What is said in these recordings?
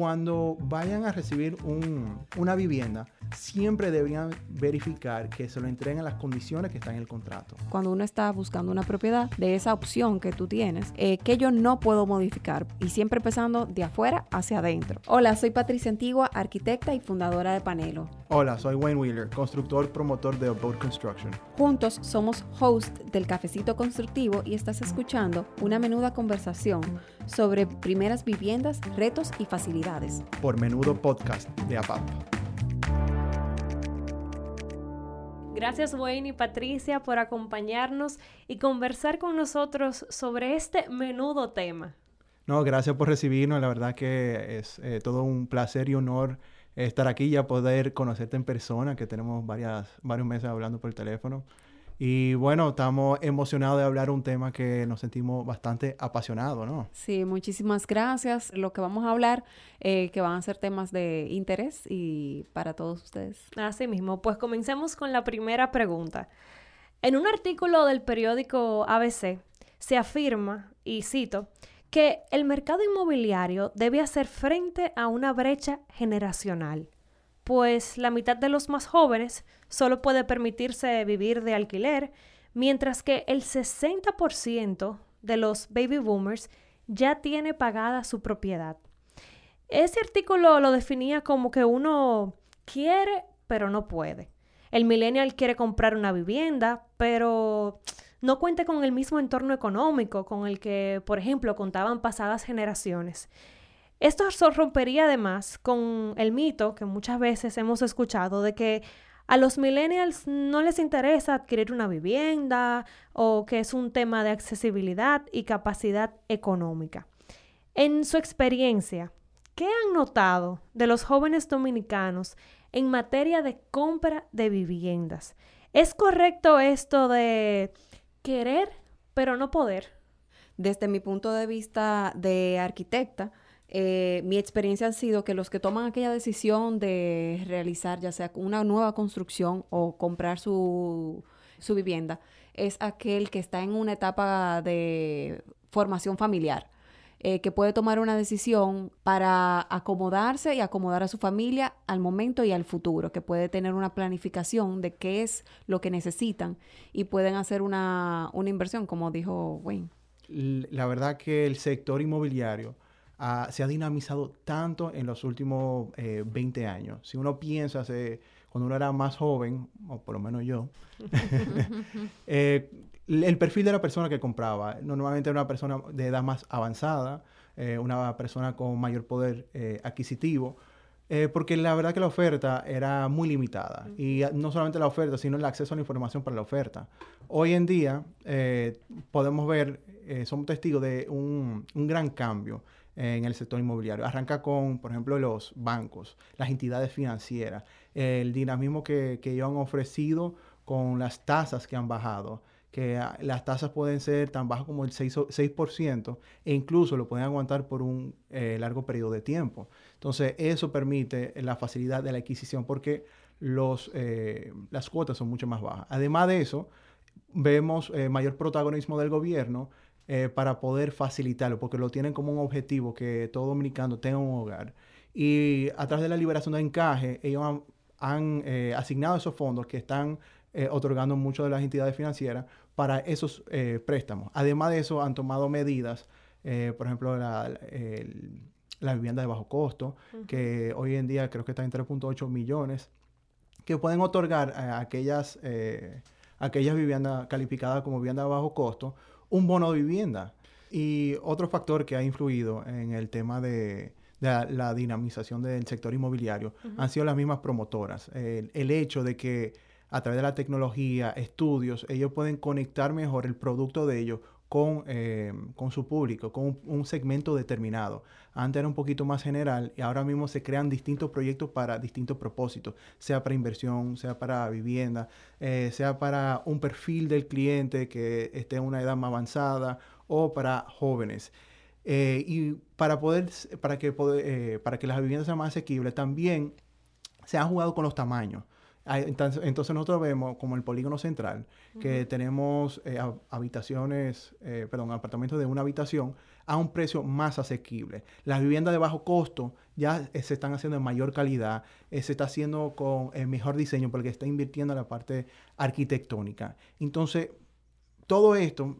cuando vayan a recibir una vivienda, siempre deberían verificar que se lo entreguen en las condiciones que están en el contrato. Cuando uno está buscando una propiedad de esa opción que tú tienes, eh, que yo no puedo modificar y siempre empezando de afuera hacia adentro. Hola, soy Patricia Antigua, arquitecta y fundadora de Panelo. Hola, soy Wayne Wheeler, constructor promotor de Boat Construction. Juntos somos host del Cafecito Constructivo y estás escuchando una menuda conversación sobre primeras viviendas, retos y facilidades. Por Menudo Podcast de APAP. Gracias Wayne y Patricia por acompañarnos y conversar con nosotros sobre este menudo tema. No, gracias por recibirnos. La verdad que es eh, todo un placer y honor estar aquí y ya poder conocerte en persona, que tenemos varias, varios meses hablando por teléfono. Y bueno, estamos emocionados de hablar un tema que nos sentimos bastante apasionados, ¿no? Sí, muchísimas gracias. Lo que vamos a hablar, eh, que van a ser temas de interés y para todos ustedes. Así mismo, pues comencemos con la primera pregunta. En un artículo del periódico ABC se afirma, y cito, que el mercado inmobiliario debe hacer frente a una brecha generacional, pues la mitad de los más jóvenes solo puede permitirse vivir de alquiler, mientras que el 60% de los baby boomers ya tiene pagada su propiedad. Ese artículo lo definía como que uno quiere, pero no puede. El millennial quiere comprar una vivienda, pero no cuenta con el mismo entorno económico con el que, por ejemplo, contaban pasadas generaciones. Esto rompería además con el mito que muchas veces hemos escuchado de que a los millennials no les interesa adquirir una vivienda o que es un tema de accesibilidad y capacidad económica. En su experiencia, ¿qué han notado de los jóvenes dominicanos en materia de compra de viviendas? ¿Es correcto esto de querer, pero no poder. Desde mi punto de vista de arquitecta, eh, mi experiencia ha sido que los que toman aquella decisión de realizar ya sea una nueva construcción o comprar su, su vivienda es aquel que está en una etapa de formación familiar eh, que puede tomar una decisión para acomodarse y acomodar a su familia al momento y al futuro, que puede tener una planificación de qué es lo que necesitan y pueden hacer una, inversión, como dijo Wayne. La verdad que el sector inmobiliario se ha dinamizado tanto en los últimos 20 eh, años. Si uno piensa, cuando uno era más joven, o por lo menos yo, eh, el perfil de la persona que compraba. Normalmente era una persona de edad más avanzada, eh, una persona con mayor poder adquisitivo, eh, porque la verdad que la oferta era muy limitada. Y no solamente la oferta, sino el acceso a la información para la oferta. Hoy en día podemos ver, somos testigos de un, gran cambio en el sector inmobiliario. Arranca con, por ejemplo, los bancos, las entidades financieras, el dinamismo que, que ellos han ofrecido con las tasas que han bajado que las tasas pueden ser tan bajas como el 6%, e incluso lo pueden aguantar por un eh, largo periodo de tiempo. Entonces, eso permite la facilidad de la adquisición porque los, eh, las cuotas son mucho más bajas. Además de eso, vemos eh, mayor protagonismo del gobierno para poder facilitarlo, porque lo tienen como un objetivo que todo dominicano tenga un hogar. Y a través de la liberación de encaje, ellos han, han asignado esos fondos que están eh, otorgando muchas de las entidades financieras para esos eh, préstamos. Además de eso, han tomado medidas, eh, por ejemplo, la, vivienda de bajo costo, que hoy en día creo que está en 3.8 millones, que pueden otorgar a aquellas, aquellas viviendas calificadas como vivienda de bajo costo un bono de vivienda. Y otro factor que ha influido en el tema de, la, dinamización del sector inmobiliario han sido las mismas promotoras. el hecho de que a través de la tecnología, estudios, ellos pueden conectar mejor el producto de ellos con, eh, con su público, con un, segmento determinado. Antes era un poquito más general y ahora mismo se crean distintos proyectos para distintos propósitos, sea para inversión, sea para vivienda, eh, sea para un perfil del cliente que esté en una edad más avanzada o para jóvenes. Eh, y para poder, para que, para que las viviendas sean más asequibles, también se han jugado con los tamaños. Entonces, nosotros vemos como el polígono central que tenemos eh, habitaciones, eh, perdón, apartamentos de una habitación a un precio más asequible. Las viviendas de bajo costo ya eh, se están haciendo de mayor calidad, se está haciendo con mejor diseño porque está invirtiendo en la parte arquitectónica. Entonces, todo esto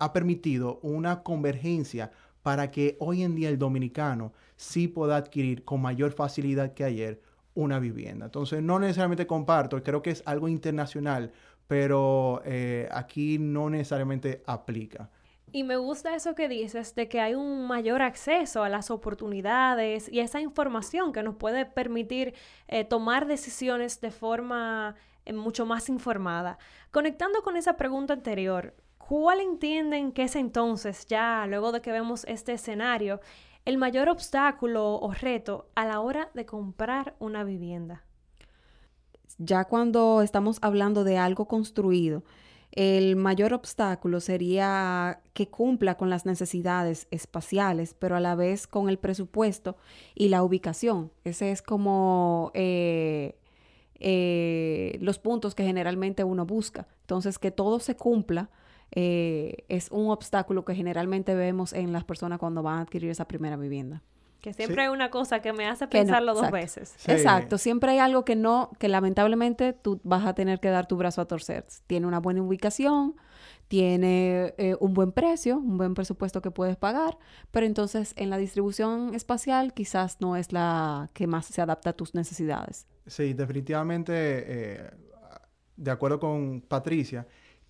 ha permitido una convergencia para que hoy en día el dominicano sí pueda adquirir con mayor facilidad que ayer una vivienda. Entonces, no necesariamente comparto, creo que es algo internacional, pero eh, aquí no necesariamente aplica. Y me gusta eso que dices de que hay un mayor acceso a las oportunidades y esa información que nos puede permitir eh, tomar decisiones de forma eh, mucho más informada. Conectando con esa pregunta anterior, ¿cuál entienden que es entonces, ya luego de que vemos este escenario, el mayor obstáculo o reto a la hora de comprar una vivienda? Ya cuando estamos hablando de algo construido, el mayor obstáculo sería que cumpla con las necesidades espaciales, pero a la vez con el presupuesto y la ubicación. Ese es como eh, eh, los puntos que generalmente uno busca. Entonces, que todo se cumpla eh, es un obstáculo que generalmente vemos en las personas cuando van a adquirir esa primera vivienda. Que siempre hay una cosa que me hace pensarlo dos veces. Exacto, siempre hay algo que no, que lamentablemente tú vas a tener que dar tu brazo a torcer. Tiene una buena ubicación, tiene eh, un buen precio, un buen presupuesto que puedes pagar, pero entonces en la distribución espacial quizás no es la que más se adapta a tus necesidades. Sí, definitivamente, eh, de acuerdo con Patricia,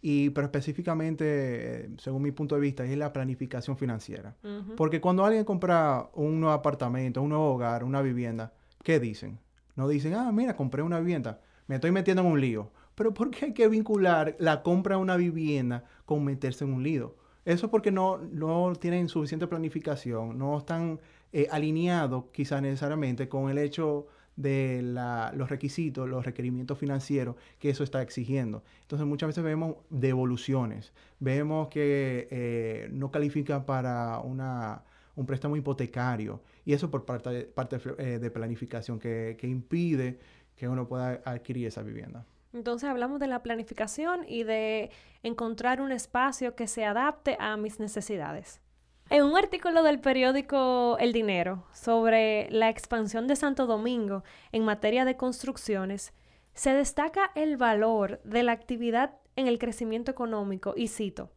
y, pero específicamente, según mi punto de vista, es la planificación financiera. Porque cuando alguien compra un nuevo apartamento, un nuevo hogar, una vivienda, ¿qué dicen? No dicen, ah, mira, compré una vivienda, me estoy metiendo en un lío. Pero ¿por qué hay que vincular la compra de una vivienda con meterse en un lío? Eso es porque no, no tienen suficiente planificación, no están eh, alineados quizás necesariamente con el hecho de los requisitos, los requerimientos financieros que eso está exigiendo. Entonces muchas veces vemos devoluciones, vemos que eh, no califican para una, un préstamo hipotecario y eso por parte, parte eh, de planificación que, que impide que uno pueda adquirir esa vivienda. Entonces hablamos de la planificación y de encontrar un espacio que se adapte a mis necesidades. En un artículo del periódico El Dinero sobre la expansión de Santo Domingo en materia de construcciones, se destaca el valor de la actividad en el crecimiento económico y cito,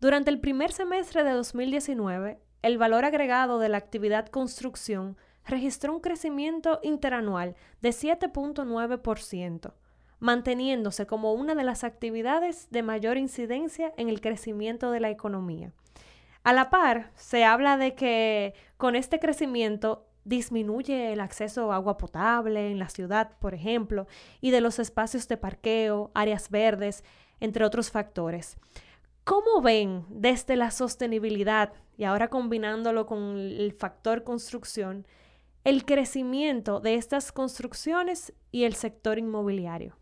durante el primer semestre de 2019, el valor agregado de la actividad construcción registró un crecimiento interanual de 7.9%, manteniéndose como una de las actividades de mayor incidencia en el crecimiento de la economía. A la par, se habla de que con este crecimiento disminuye el acceso a agua potable en la ciudad, por ejemplo, y de los espacios de parqueo, áreas verdes, entre otros factores. ¿Cómo ven desde la sostenibilidad y ahora combinándolo con el factor construcción, el crecimiento de estas construcciones y el sector inmobiliario?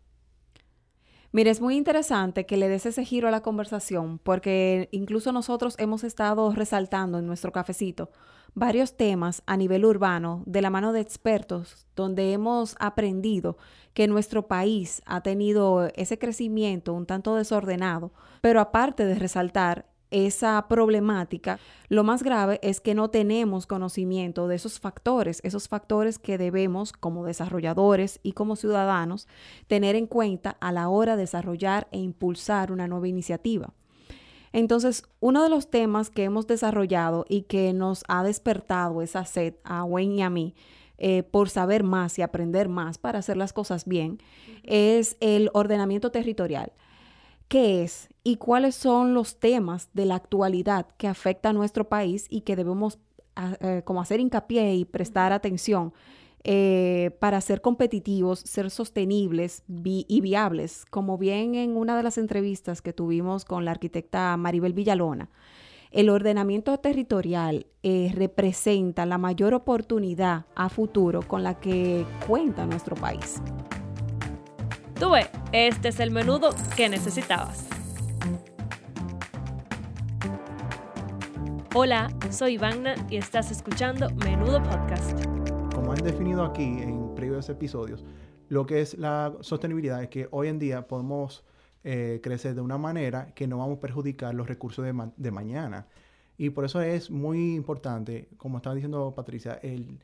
Mire, es muy interesante que le des ese giro a la conversación, porque incluso nosotros hemos estado resaltando en nuestro cafecito varios temas a nivel urbano de la mano de expertos, donde hemos aprendido que nuestro país ha tenido ese crecimiento un tanto desordenado, pero aparte de resaltar esa problemática, lo más grave es que no tenemos conocimiento de esos factores, esos factores que debemos como desarrolladores y como ciudadanos tener en cuenta a la hora de desarrollar e impulsar una nueva iniciativa. Entonces, uno de los temas que hemos desarrollado y que nos ha despertado esa sed a Wayne y a mí eh, por saber más y aprender más para hacer las cosas bien es el ordenamiento territorial qué es y cuáles son los temas de la actualidad que afecta a nuestro país y que debemos ah, eh, como hacer hincapié y prestar atención eh, para ser competitivos, ser sostenibles y viables, como bien en una de las entrevistas que tuvimos con la arquitecta Maribel Villalona. El ordenamiento territorial eh, representa la mayor oportunidad a futuro con la que cuenta nuestro país. Tuve, este es el menudo que necesitabas. Hola, soy Ivana y estás escuchando Menudo Podcast. Como han definido aquí en previos episodios, lo que es la sostenibilidad es que hoy en día podemos eh, crecer de una manera que no vamos a perjudicar los recursos de, de mañana. Y por eso es muy importante, como estaba diciendo Patricia, el,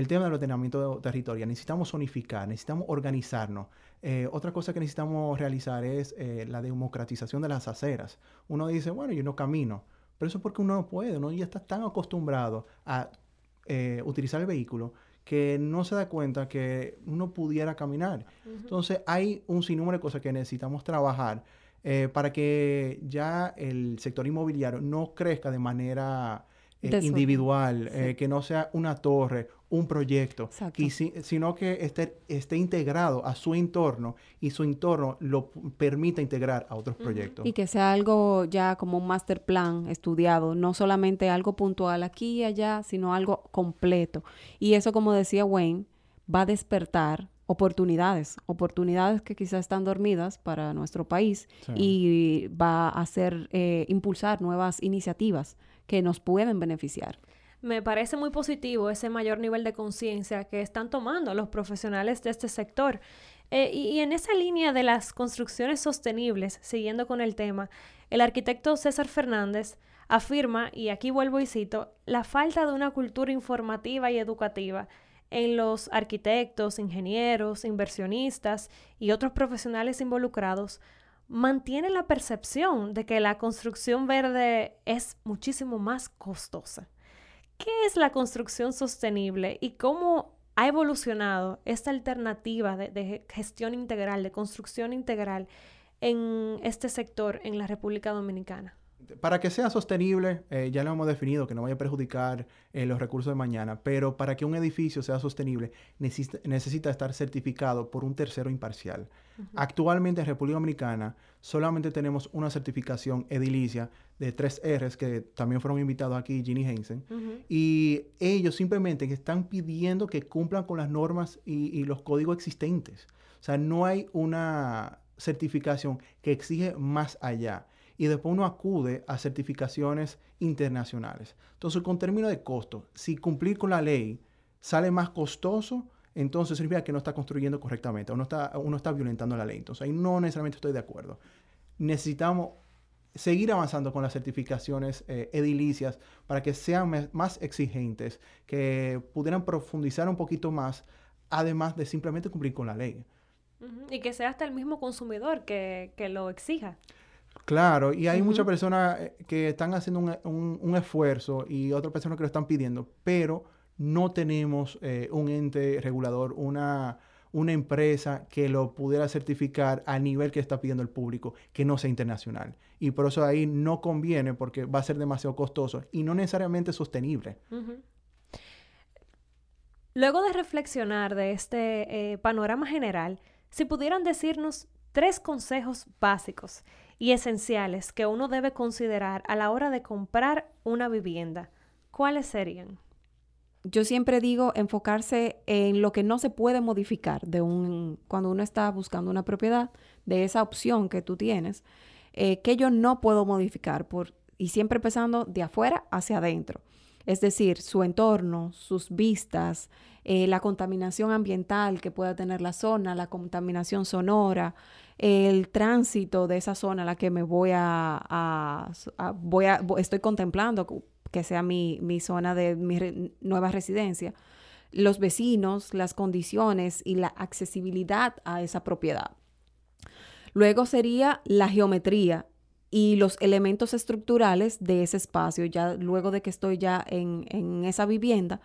el tema del ordenamiento territorial. Necesitamos zonificar, necesitamos organizarnos. Eh, otra cosa que necesitamos realizar es eh, la democratización de las aceras. Uno dice, bueno, yo no camino, pero eso es porque uno no puede, uno ya está tan acostumbrado a eh, utilizar el vehículo que no se da cuenta que uno pudiera caminar. Entonces hay un sinnúmero de cosas que necesitamos trabajar para que ya el sector inmobiliario no crezca de manera individual, que no sea una torre un proyecto, sino que esté, esté integrado a su entorno y su entorno lo permita integrar a otros proyectos. Y que sea algo ya como un master plan estudiado, no solamente algo puntual aquí y allá, sino algo completo. Y eso, como decía Wayne, va a despertar oportunidades, oportunidades que quizás están dormidas para nuestro país y va a hacer, eh, impulsar nuevas iniciativas que nos pueden beneficiar me parece muy positivo ese mayor nivel de conciencia que están tomando los profesionales de este sector. Eh, y, en esa línea de las construcciones sostenibles, siguiendo con el tema, el arquitecto César Fernández afirma, y aquí vuelvo y cito, la falta de una cultura informativa y educativa en los arquitectos, ingenieros, inversionistas y otros profesionales involucrados mantiene la percepción de que la construcción verde es muchísimo más costosa. ¿Qué es la construcción sostenible y cómo ha evolucionado esta alternativa de, gestión integral, de construcción integral en este sector en la República Dominicana? Para que sea sostenible, eh, ya lo hemos definido, que no vaya a perjudicar eh, los recursos de mañana, pero para que un edificio sea sostenible necesita, estar certificado por un tercero imparcial. Actualmente en República Dominicana solamente tenemos una certificación edilicia de tres R's que también fueron invitados aquí, Ginny Hensen, y ellos simplemente están pidiendo que cumplan con las normas y los códigos existentes. O sea, no hay una certificación que exige más allá y después uno acude a certificaciones internacionales. Entonces, con término de costo, si cumplir con la ley sale más costoso, entonces significa que no está construyendo correctamente, uno está, uno está violentando la ley. Entonces, ahí no necesariamente estoy de acuerdo. Necesitamos seguir avanzando con las certificaciones eh, edilicias para que sean más exigentes, que pudieran profundizar un poquito más, además de simplemente cumplir con la ley. Y que sea hasta el mismo consumidor que, que lo exija. Claro, y hay muchas personas eh, que están haciendo un, esfuerzo y otras personas que lo están pidiendo, pero no tenemos eh, un ente regulador, una, una empresa que lo pudiera certificar a nivel que está pidiendo el público, que no sea internacional. Y por eso ahí no conviene porque va a ser demasiado costoso y no necesariamente sostenible. Luego de reflexionar de este eh, panorama general, si pudieran decirnos tres consejos básicos y esenciales que uno debe considerar a la hora de comprar una vivienda, ¿cuáles serían? Yo siempre digo enfocarse en lo que no se puede modificar de un cuando uno está buscando una propiedad, de esa opción que tú tienes, eh, que yo no puedo modificar por, y siempre empezando de afuera hacia adentro. Es decir, su entorno, sus vistas, eh, la contaminación ambiental que pueda tener la zona, la contaminación sonora, el tránsito de esa zona a la que me voy a, voy a estoy contemplando que sea mi, mi zona de mi nueva residencia, los vecinos, las condiciones y la accesibilidad a esa propiedad. Luego sería la geometría y los elementos estructurales de ese espacio, ya luego de que estoy ya en, en esa vivienda,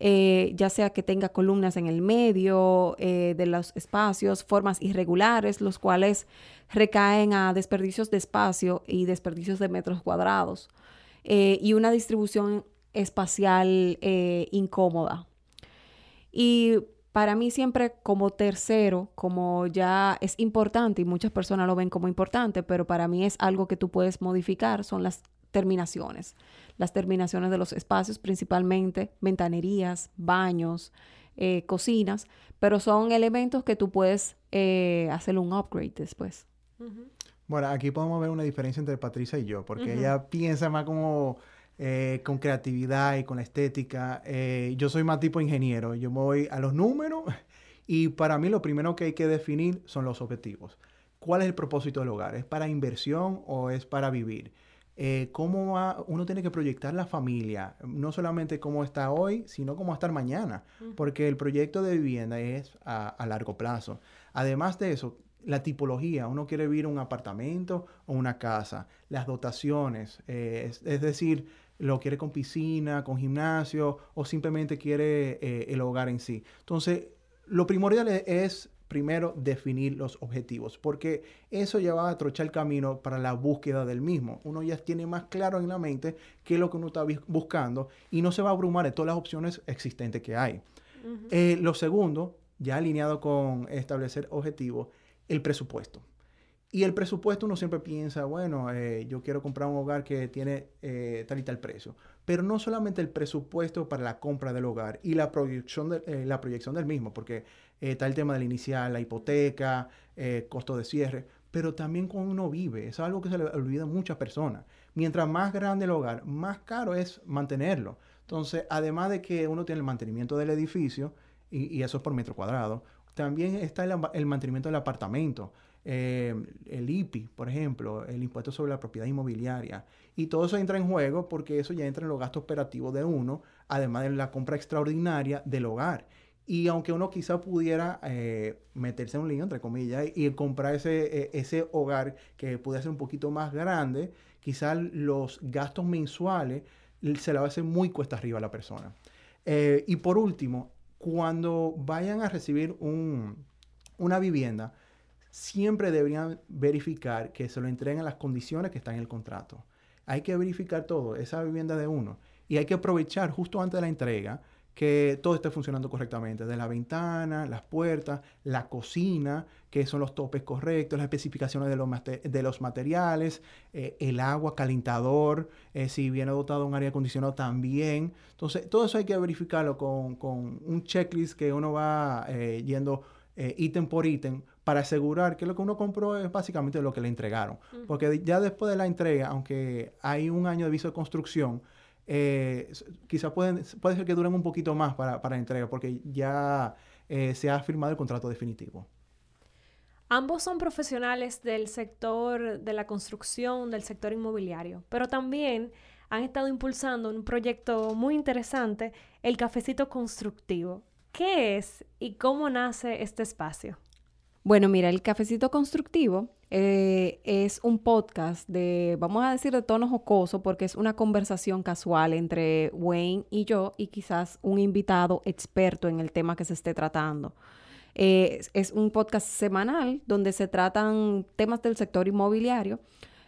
eh, ya sea que tenga columnas en el medio eh, de los espacios, formas irregulares, los cuales recaen a desperdicios de espacio y desperdicios de metros cuadrados, eh, y una distribución espacial incómoda. Y para mí siempre como tercero, como ya es importante y muchas personas lo ven como importante, pero para mí es algo que tú puedes modificar, son las terminaciones. Las terminaciones de los espacios, principalmente ventanerías, baños, eh, cocinas, pero son elementos que tú puedes eh, hacer un upgrade después. Bueno, aquí podemos ver una diferencia entre Patricia y yo, porque ella piensa más como eh, con creatividad y con la estética. yo soy más tipo ingeniero, yo me voy a los números Y para mí lo primero que hay que definir son los objetivos. ¿Cuál es el propósito del hogar? ¿Es para inversión o es para vivir? Eh, cómo uno tiene que proyectar la familia, no solamente cómo está hoy, sino cómo va a estar mañana, porque el proyecto de vivienda es a, largo plazo. Además de eso, la tipología, uno quiere vivir un apartamento o una casa, las dotaciones, eh, es, decir, lo quiere con piscina, con gimnasio o simplemente quiere eh, el hogar en sí. Entonces, lo primordial es primero definir los objetivos, porque eso ya va a trochar el camino para la búsqueda del mismo. Uno ya tiene más claro en la mente qué es lo que uno está buscando y no se va a abrumar de todas las opciones existentes que hay. Eh, lo segundo, ya alineado con establecer objetivos, el presupuesto. Y el presupuesto uno siempre piensa, bueno, eh, yo quiero comprar un hogar que tiene eh, tal y tal precio. Pero no solamente el presupuesto para la compra del hogar y la proyección, de, la proyección del mismo, porque eh, está el tema del inicial, la hipoteca, eh, costo de cierre, pero también cuando uno vive. Es algo que se le olvida a muchas personas. Mientras más grande el hogar, más caro es mantenerlo. Entonces, además de que uno tiene el mantenimiento del edificio, y, eso es por metro cuadrado, también está el, mantenimiento del apartamento, eh, el IPI, por ejemplo, el impuesto sobre la propiedad inmobiliaria. Y todo eso entra en juego porque eso ya entra en los gastos operativos de uno, además de la compra extraordinaria del hogar. Y aunque uno quizá pudiera eh, meterse en un lío, entre comillas, y, comprar ese, e, ese hogar que pudiera ser un poquito más grande, quizá los gastos mensuales se le va a hacer muy cuesta arriba a la persona. Eh, y por último, cuando vayan a recibir una vivienda, siempre deberían verificar que se lo entreguen en las condiciones que están en el contrato. Hay que verificar todo, esa vivienda de uno. Y hay que aprovechar justo antes de la entrega que todo esté funcionando correctamente, de la ventana, las puertas, la cocina, que son los topes correctos, las especificaciones de los, de los materiales, eh, el agua, calentador, eh, si viene dotado un aire acondicionado también. Entonces, todo eso hay que verificarlo con, un checklist que uno va eh, yendo ítem por ítem para asegurar que lo que uno compró es básicamente lo que le entregaron. Porque ya después de la entrega, aunque hay un año de viso de construcción, eh, quizás puede ser que duren un poquito más para, para entrega, porque ya eh, se ha firmado el contrato definitivo. Ambos son profesionales del sector de la construcción, del sector inmobiliario, pero también han estado impulsando un proyecto muy interesante, el Cafecito Constructivo. ¿Qué es y cómo nace este espacio? Bueno, mira, el Cafecito Constructivo eh, es un podcast de, vamos a decir, de tono jocoso, porque es una conversación casual entre Wayne y yo y quizás un invitado experto en el tema que se esté tratando. Eh, es un podcast semanal donde se tratan temas del sector inmobiliario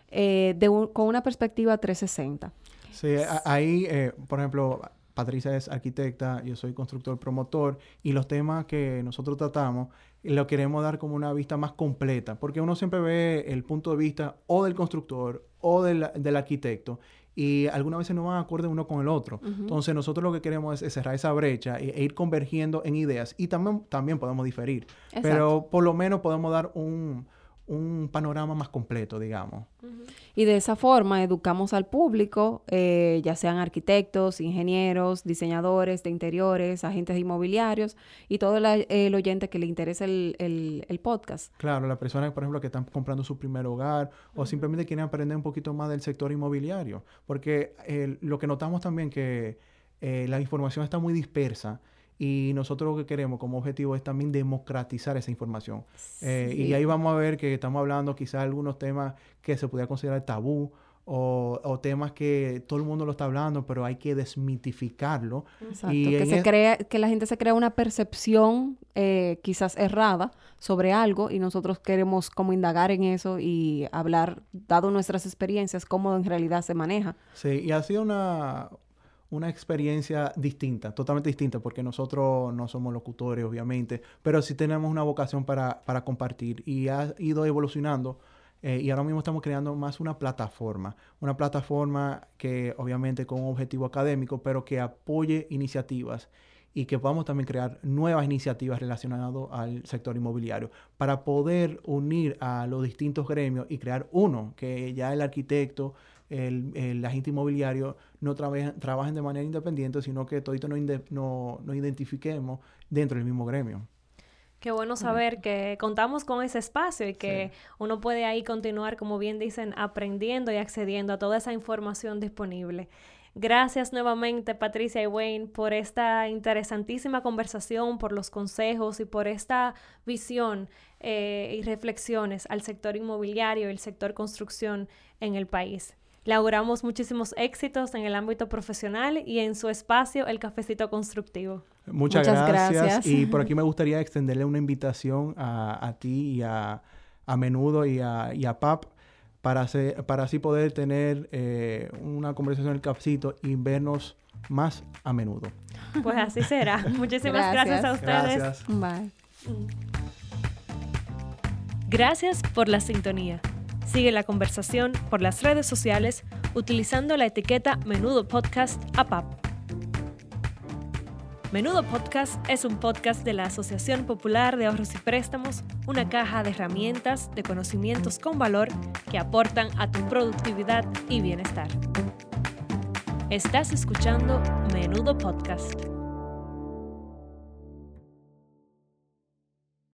eh, con una perspectiva 360. Sí, ahí, por ejemplo, Patricia es arquitecta, yo soy constructor promotor y los temas que nosotros tratamos lo queremos dar como una vista más completa, porque uno siempre ve el punto de vista o del constructor o del, arquitecto y algunas veces no van a acuerdo uno con el otro. Entonces nosotros lo que queremos es, cerrar esa brecha e, e, ir convergiendo en ideas y también, también podemos diferir, pero por lo menos podemos dar un, un panorama más completo, digamos. Y de esa forma educamos al público, eh, ya sean arquitectos, ingenieros, diseñadores de interiores, agentes inmobiliarios y todo el, oyente que le interese el, podcast. Claro, las personas, por ejemplo, que están comprando su primer hogar o simplemente quieren aprender un poquito más del sector inmobiliario, porque eh, lo que notamos también que eh, la información está muy dispersa y nosotros lo que queremos como objetivo es también democratizar esa información. Eh, y ahí vamos a ver que estamos hablando quizás algunos temas que se pudiera considerar tabú o, temas que todo el mundo lo está hablando, pero hay que desmitificarlo. Exacto, y que, se crea, que la gente se crea una percepción eh, quizás errada sobre algo y nosotros queremos como indagar en eso y hablar, dado nuestras experiencias, cómo en realidad se maneja. Sí, y ha sido una, una experiencia distinta, totalmente distinta, porque nosotros no somos locutores, obviamente, pero sí tenemos una vocación para, compartir y ha ido evolucionando. Eh, y ahora mismo estamos creando más una plataforma, una plataforma que obviamente con un objetivo académico, pero que apoye iniciativas y que podamos también crear nuevas iniciativas relacionadas al sector inmobiliario para poder unir a los distintos gremios y crear uno, que ya el arquitecto, el, agente inmobiliario no trabajen de manera independiente, sino que todito nos no, no identifiquemos dentro del mismo gremio. Qué bueno saber que contamos con ese espacio y que uno puede ahí continuar, como bien dicen, aprendiendo y accediendo a toda esa información disponible. Gracias nuevamente, Patricia y Wayne, por esta interesantísima conversación, por los consejos y por esta visión eh, y reflexiones al sector inmobiliario y el sector construcción en el país. Le auguramos muchísimos éxitos en el ámbito profesional y en su espacio, el cafecito constructivo. Muchas, gracias. Y por aquí me gustaría extenderle una invitación a, ti y a, Menudo y a, y a PAP para, para así poder tener eh, una conversación en el cafecito y vernos más a menudo. Pues así será. Muchísimas gracias, a ustedes. Gracias. Bye. Gracias por la sintonía. Sigue la conversación por las redes sociales utilizando la etiqueta Menudo Podcast APAP. Menudo Podcast es un podcast de la Asociación Popular de Ahorros y Préstamos, una caja de herramientas, de conocimientos con valor que aportan a tu productividad y bienestar. Estás escuchando Menudo Podcast.